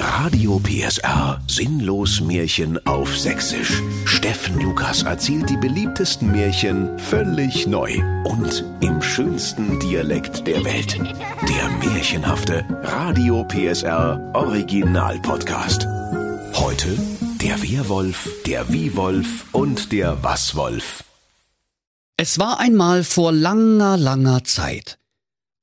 Radio PSR Sinnlos Märchen auf Sächsisch. Steffen Lukas erzählt die beliebtesten Märchen völlig neu und im schönsten Dialekt der Welt. Der märchenhafte Radio PSR Original Podcast. Heute der Werwolf, der Wiewolf und der Waswolf. Es war einmal vor langer, langer Zeit.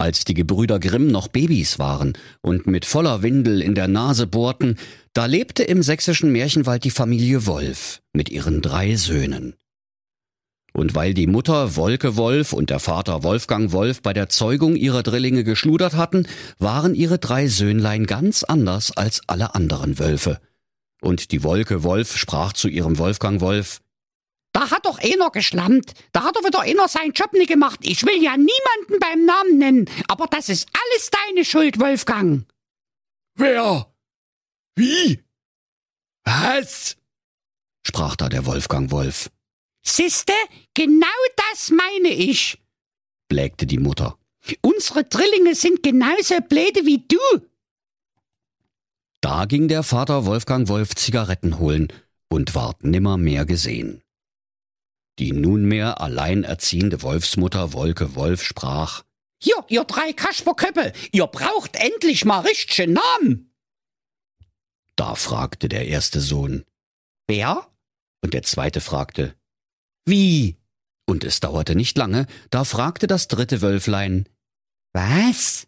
Als die Gebrüder Grimm noch Babys waren und mit voller Windel in der Nase bohrten, da lebte im sächsischen Märchenwald die Familie Wolf mit ihren drei Söhnen. Und weil die Mutter Wolke Wolf und der Vater Wolfgang Wolf bei der Zeugung ihrer Drillinge geschludert hatten, waren ihre drei Söhnlein ganz anders als alle anderen Wölfe. Und die Wolke Wolf sprach zu ihrem Wolfgang Wolf, da hat doch einer geschlammt. Da hat doch wieder einer seinen Job nicht gemacht. Ich will ja niemanden beim Namen nennen. Aber das ist alles deine Schuld, Wolfgang. Wer? Wie? Was? sprach da der Wolfgang Wolf. Siste, genau das meine ich, blägte die Mutter. Unsere Drillinge sind genauso blöde wie du. Da ging der Vater Wolfgang Wolf Zigaretten holen und ward nimmer mehr gesehen. Die nunmehr alleinerziehende Wolfsmutter Wolke Wolf sprach, Hier, ihr drei Kasperköppe, ihr braucht endlich mal richtige Namen. Da fragte der erste Sohn, Wer? Und der zweite fragte, Wie? Und es dauerte nicht lange, da fragte das dritte Wölflein, Was?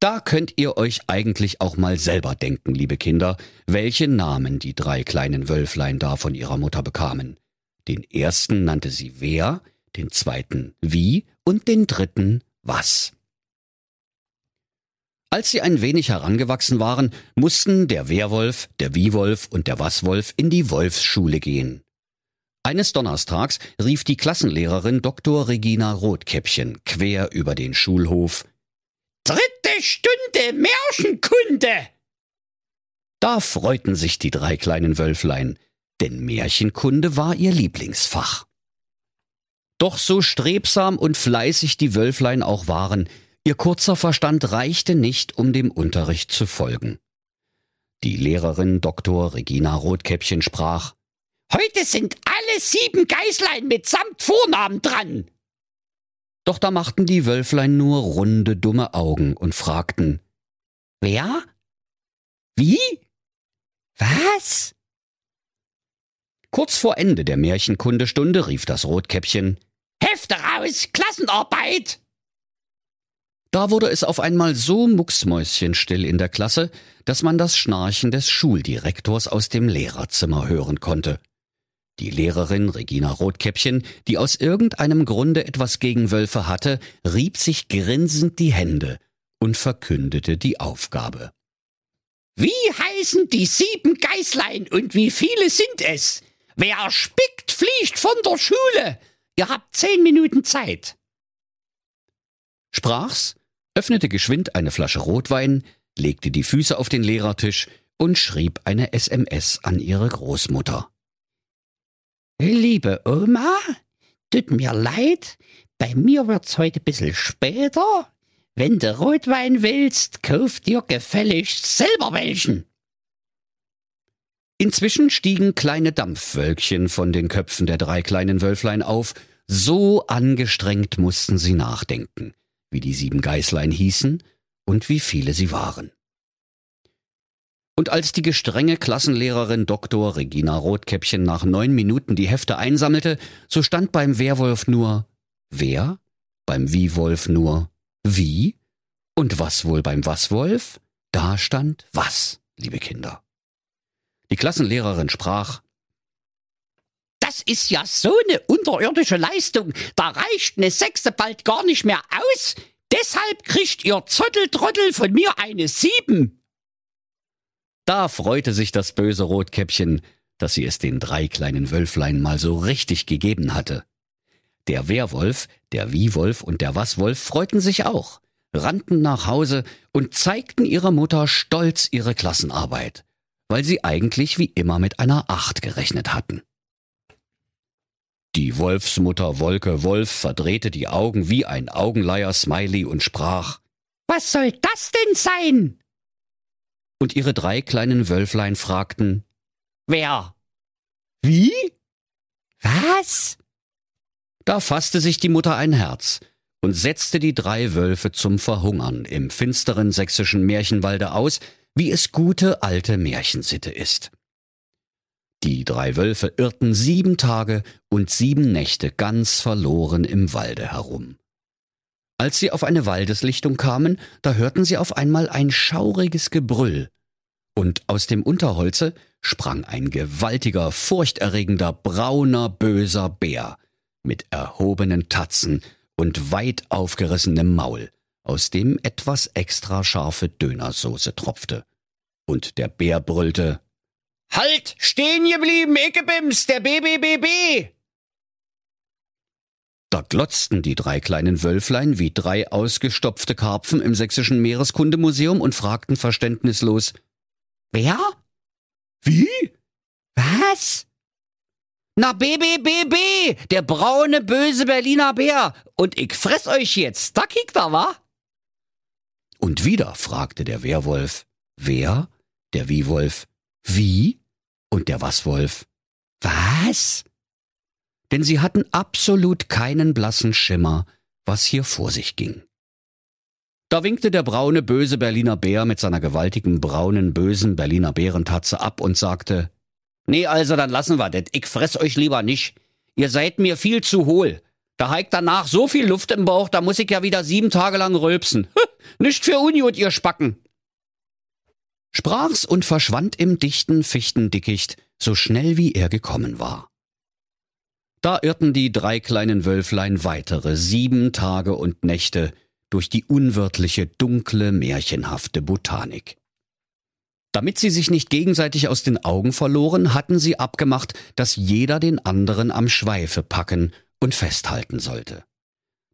Da könnt ihr euch eigentlich auch mal selber denken, liebe Kinder, welche Namen die drei kleinen Wölflein da von ihrer Mutter bekamen. Den ersten nannte sie wer, den zweiten wie und den dritten was. Als sie ein wenig herangewachsen waren, mussten der Werwolf, der Wiewolf und der Waswolf in die Wolfsschule gehen. Eines Donnerstags rief die Klassenlehrerin Dr. Regina Rotkäppchen quer über den Schulhof Dritte Stunde Märchenkunde! Da freuten sich die drei kleinen Wölflein, denn Märchenkunde war ihr Lieblingsfach. Doch so strebsam und fleißig die Wölflein auch waren, ihr kurzer Verstand reichte nicht, um dem Unterricht zu folgen. Die Lehrerin Dr. Regina Rotkäppchen sprach Heute sind alle sieben Geißlein mitsamt Vornamen dran. Doch da machten die Wölflein nur runde, dumme Augen und fragten Wer? Wie? Was? Kurz vor Ende der Märchenkundestunde rief das Rotkäppchen Hefte raus, Klassenarbeit! Da wurde es auf einmal so mucksmäuschenstill in der Klasse, dass man das Schnarchen des Schuldirektors aus dem Lehrerzimmer hören konnte. Die Lehrerin Regina Rotkäppchen, die aus irgendeinem Grunde etwas gegen Wölfe hatte, rieb sich grinsend die Hände und verkündete die Aufgabe. Wie heißen die sieben Geißlein und wie viele sind es? Wer spickt, fliegt von der Schule. Ihr habt zehn Minuten Zeit. Sprach's, öffnete geschwind eine Flasche Rotwein, legte die Füße auf den Lehrertisch und schrieb eine SMS an ihre Großmutter. Liebe Oma, tut mir leid, bei mir wird's heute bissel später. Wenn du Rotwein willst, kauf dir gefälligst selber welchen. Inzwischen stiegen kleine Dampfwölkchen von den Köpfen der drei kleinen Wölflein auf, so angestrengt mussten sie nachdenken, wie die sieben Geißlein hießen und wie viele sie waren. Und als die gestrenge Klassenlehrerin Dr. Regina Rotkäppchen nach neun Minuten die Hefte einsammelte, so stand beim Werwolf nur wer, beim Wiewolf nur wie und was wohl beim Waswolf? Da stand was, liebe Kinder. Die Klassenlehrerin sprach Das ist ja so eine unterirdische Leistung, da reicht ne Sechste bald gar nicht mehr aus. Deshalb kriegt ihr Zotteltrottel von mir eine Sieben. Da freute sich das böse Rotkäppchen, dass sie es den drei kleinen Wölflein mal so richtig gegeben hatte. Der Werwolf, der Wiewolf und der Waswolf freuten sich auch, rannten nach Hause und zeigten ihrer Mutter stolz ihre Klassenarbeit, weil sie eigentlich wie immer mit einer Acht gerechnet hatten. Die Wolfsmutter Wolke Wolf verdrehte die Augen wie ein Augenleier Smiley und sprach Was soll das denn sein? und ihre drei kleinen Wölflein fragten, Wer? Wie? Was? Da fasste sich die Mutter ein Herz und setzte die drei Wölfe zum Verhungern im finsteren sächsischen Märchenwalde aus, wie es gute alte Märchensitte ist. Die drei Wölfe irrten sieben Tage und sieben Nächte ganz verloren im Walde herum. Als sie auf eine Waldeslichtung kamen, da hörten sie auf einmal ein schauriges Gebrüll, und aus dem Unterholze sprang ein gewaltiger, furchterregender, brauner, böser Bär mit erhobenen Tatzen und weit aufgerissenem Maul, aus dem etwas extra scharfe Dönersoße tropfte. Und der Bär brüllte Halt! Stehen geblieben, Ickebims, der BBBB! Da glotzten die drei kleinen Wölflein wie drei ausgestopfte Karpfen im sächsischen Meereskundemuseum und fragten verständnislos Wer? Wie? Was? Na, BBBB, der braune, böse Berliner Bär. Und ich fress euch jetzt. Da kickt er, wa? Und wieder fragte der Werwolf Wer? Der Wiewolf Wie? Und der Waswolf Was? Denn sie hatten absolut keinen blassen Schimmer, was hier vor sich ging. Da winkte der braune, böse Berliner Bär mit seiner gewaltigen, braunen, bösen Berliner Bärentatze ab und sagte, Nee, also dann lassen wir das. Ich fress euch lieber nicht. Ihr seid mir viel zu hohl. Da heigt danach so viel Luft im Bauch, da muss ich ja wieder sieben Tage lang rülpsen. nicht für Unjut, ihr Spacken. Sprach's und verschwand im dichten Fichtendickicht, so schnell wie er gekommen war. Da irrten die drei kleinen Wölflein weitere sieben Tage und Nächte durch die unwirtliche, dunkle, märchenhafte Botanik. Damit sie sich nicht gegenseitig aus den Augen verloren, hatten sie abgemacht, dass jeder den anderen am Schweife packen und festhalten sollte.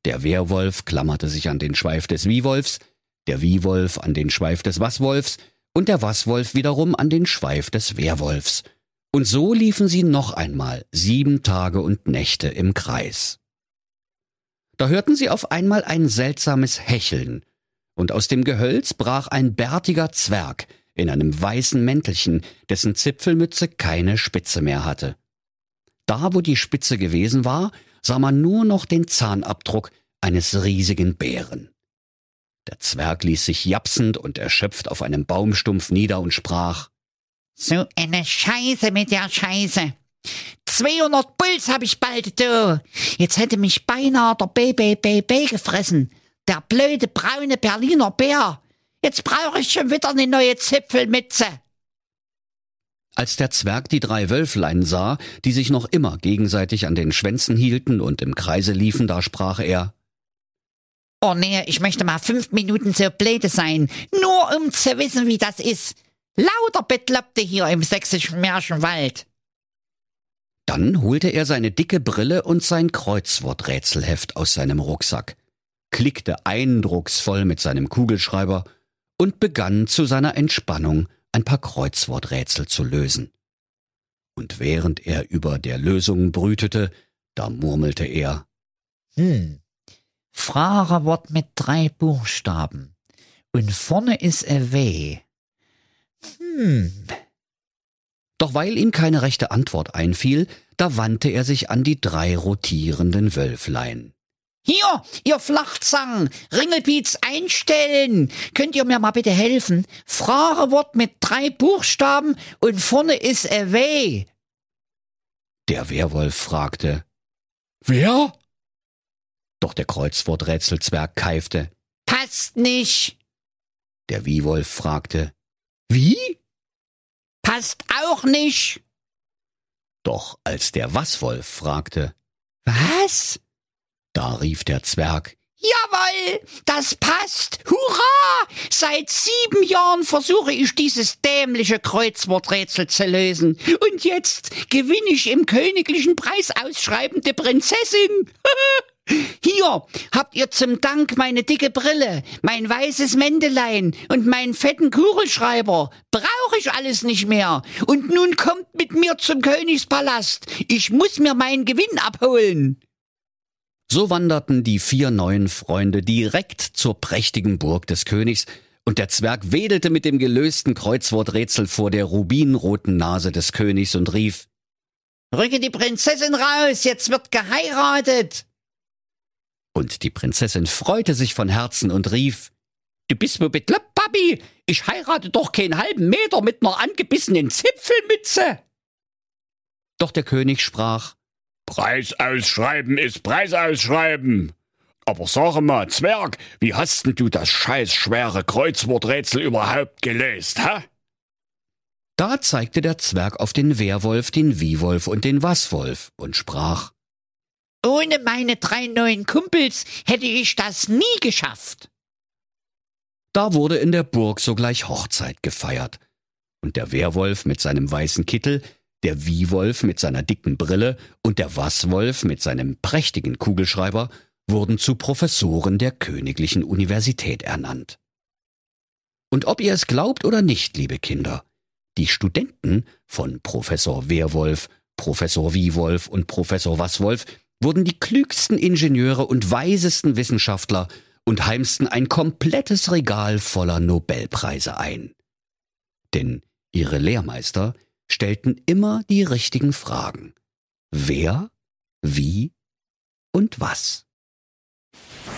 Der Wehrwolf klammerte sich an den Schweif des Wiewolfs, der Wiewolf an den Schweif des Waswolfs und der Waswolf wiederum an den Schweif des Wehrwolfs. Und so liefen sie noch einmal sieben Tage und Nächte im Kreis. Da hörten sie auf einmal ein seltsames Hecheln, und aus dem Gehölz brach ein bärtiger Zwerg in einem weißen Mäntelchen, dessen Zipfelmütze keine Spitze mehr hatte. Da, wo die Spitze gewesen war, sah man nur noch den Zahnabdruck eines riesigen Bären. Der Zwerg ließ sich japsend und erschöpft auf einem Baumstumpf nieder und sprach So eine Scheiße mit der Scheiße. 200 Puls hab ich bald, du. Jetzt hätte mich beinahe der BBBB gefressen. Der blöde braune Berliner Bär. Jetzt brauche ich schon wieder eine neue Zipfelmütze. Als der Zwerg die drei Wölflein sah, die sich noch immer gegenseitig an den Schwänzen hielten und im Kreise liefen, da sprach er Oh nee, ich möchte mal fünf Minuten so blöde sein, nur um zu wissen, wie das ist. Lauter Bekloppte hier im sächsischen Märchenwald. Dann holte er seine dicke Brille und sein Kreuzworträtselheft aus seinem Rucksack, klickte eindrucksvoll mit seinem Kugelschreiber und begann zu seiner Entspannung ein paar Kreuzworträtsel zu lösen. Und während er über der Lösung brütete, da murmelte er Hm. Fragerwort mit drei Buchstaben. Und vorne ist a W. Hm. Doch weil ihm keine rechte Antwort einfiel, da wandte er sich an die drei rotierenden Wölflein. Hier, ihr Flachzangen, Ringelpiez einstellen. Könnt ihr mir mal bitte helfen? Fragewort mit drei Buchstaben und vorne ist away. Der Werwolf fragte, Wer? doch der Kreuzworträtselzwerg keifte. Passt nicht. Der Wiewolf fragte, Wie? Passt auch nicht. doch als der Waswolf fragte, Was? Da rief der Zwerg, Jawohl, das passt. Hurra! Seit sieben Jahren versuche ich dieses dämliche Kreuzworträtsel zu lösen. Und jetzt gewinne ich im königlichen Preisausschreiben die Prinzessin. Hier habt ihr zum Dank meine dicke Brille, mein weißes Mändelein und meinen fetten Kugelschreiber. Brauche ich alles nicht mehr. Und nun kommt mit mir zum Königspalast. Ich muss mir meinen Gewinn abholen. So wanderten die vier neuen Freunde direkt zur prächtigen Burg des Königs und der Zwerg wedelte mit dem gelösten Kreuzworträtsel vor der rubinroten Nase des Königs und rief Rücke die Prinzessin raus, jetzt wird geheiratet. Und die Prinzessin freute sich von Herzen und rief Du bist wohl bekloppt, Papi. Ich heirate doch keinen halben Meter mit ner angebissenen Zipfelmütze. Doch der König sprach Preis ausschreiben ist Preis ausschreiben. Aber sag mal, Zwerg, wie hast denn du das scheiß schwere Kreuzworträtsel überhaupt gelöst, hä? Da zeigte der Zwerg auf den Werwolf, den Wiewolf und den Wasswolf und sprach Ohne meine drei neuen Kumpels hätte ich das nie geschafft. Da wurde in der Burg sogleich Hochzeit gefeiert. Und der Werwolf mit seinem weißen Kittel, der Wiewolf mit seiner dicken Brille und der Wasswolf mit seinem prächtigen Kugelschreiber wurden zu Professoren der Königlichen Universität ernannt. Und ob ihr es glaubt oder nicht, liebe Kinder, die Studenten von Professor Werwolf, Professor Wiewolf und Professor Wasswolf wurden die klügsten Ingenieure und weisesten Wissenschaftler und heimsten ein komplettes Regal voller Nobelpreise ein. Denn ihre Lehrmeister stellten immer die richtigen Fragen. Wer, wie und was.